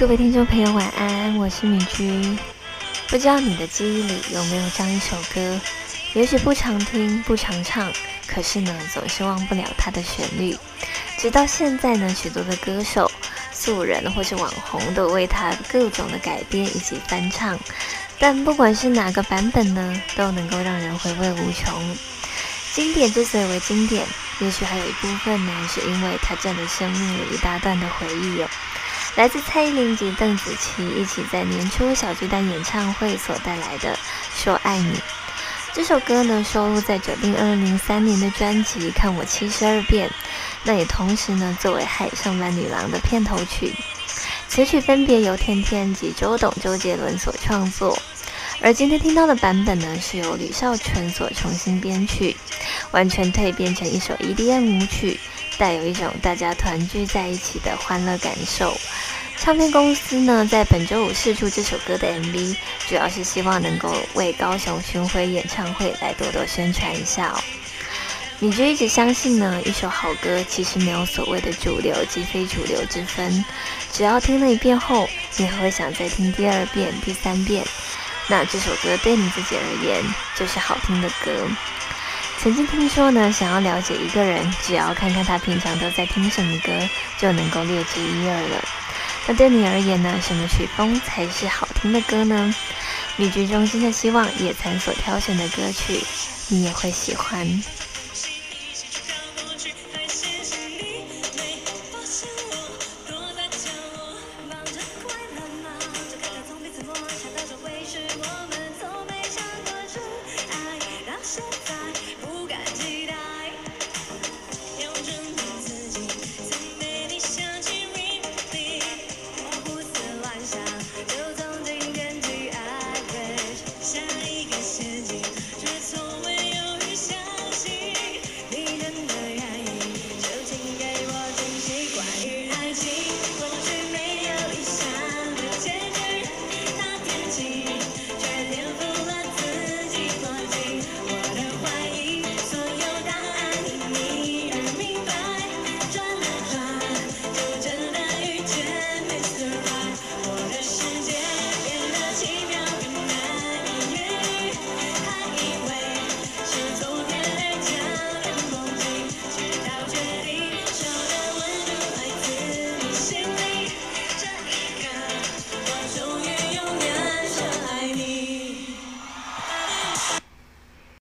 各位听众朋友，晚安，我是米君。不知道你的记忆里有没有这样一首歌？也许不常听，不常唱，可是呢，总是忘不了它的旋律。直到现在呢，许多的歌手、素人或是网红都为它各种的改编以及翻唱。但不管是哪个版本呢，都能够让人回味无穷。经典之所以为经典，也许还有一部分呢，是因为它占了生命里一大段的回忆哦。来自蔡依林及邓紫棋一起在年初小巨蛋演唱会所带来的《说爱你》这首歌呢，收录在指定二零零三年的专辑《看我七十二变》，那也同时呢作为《海上版女郎》的片头曲。此曲分别由天天及周董、周杰伦所创作，而今天听到的版本呢，是由吕少纯所重新编曲，完全蜕变成一首 EDM 舞曲。带有一种大家团聚在一起的欢乐感受。唱片公司呢，在本周五试出这首歌的 MV，主要是希望能够为高雄巡回演唱会来多多宣传一下哦。你就一直相信呢，一首好歌其实没有所谓的主流及非主流之分，只要听了一遍后，你还会想再听第二遍、第三遍。那这首歌对你自己而言，就是好听的歌。曾经听说呢，想要了解一个人，只要看看他平常都在听什么歌，就能够略知一二了。那对你而言呢，什么曲风才是好听的歌呢？米局中心的希望野餐所挑选的歌曲，你也会喜欢。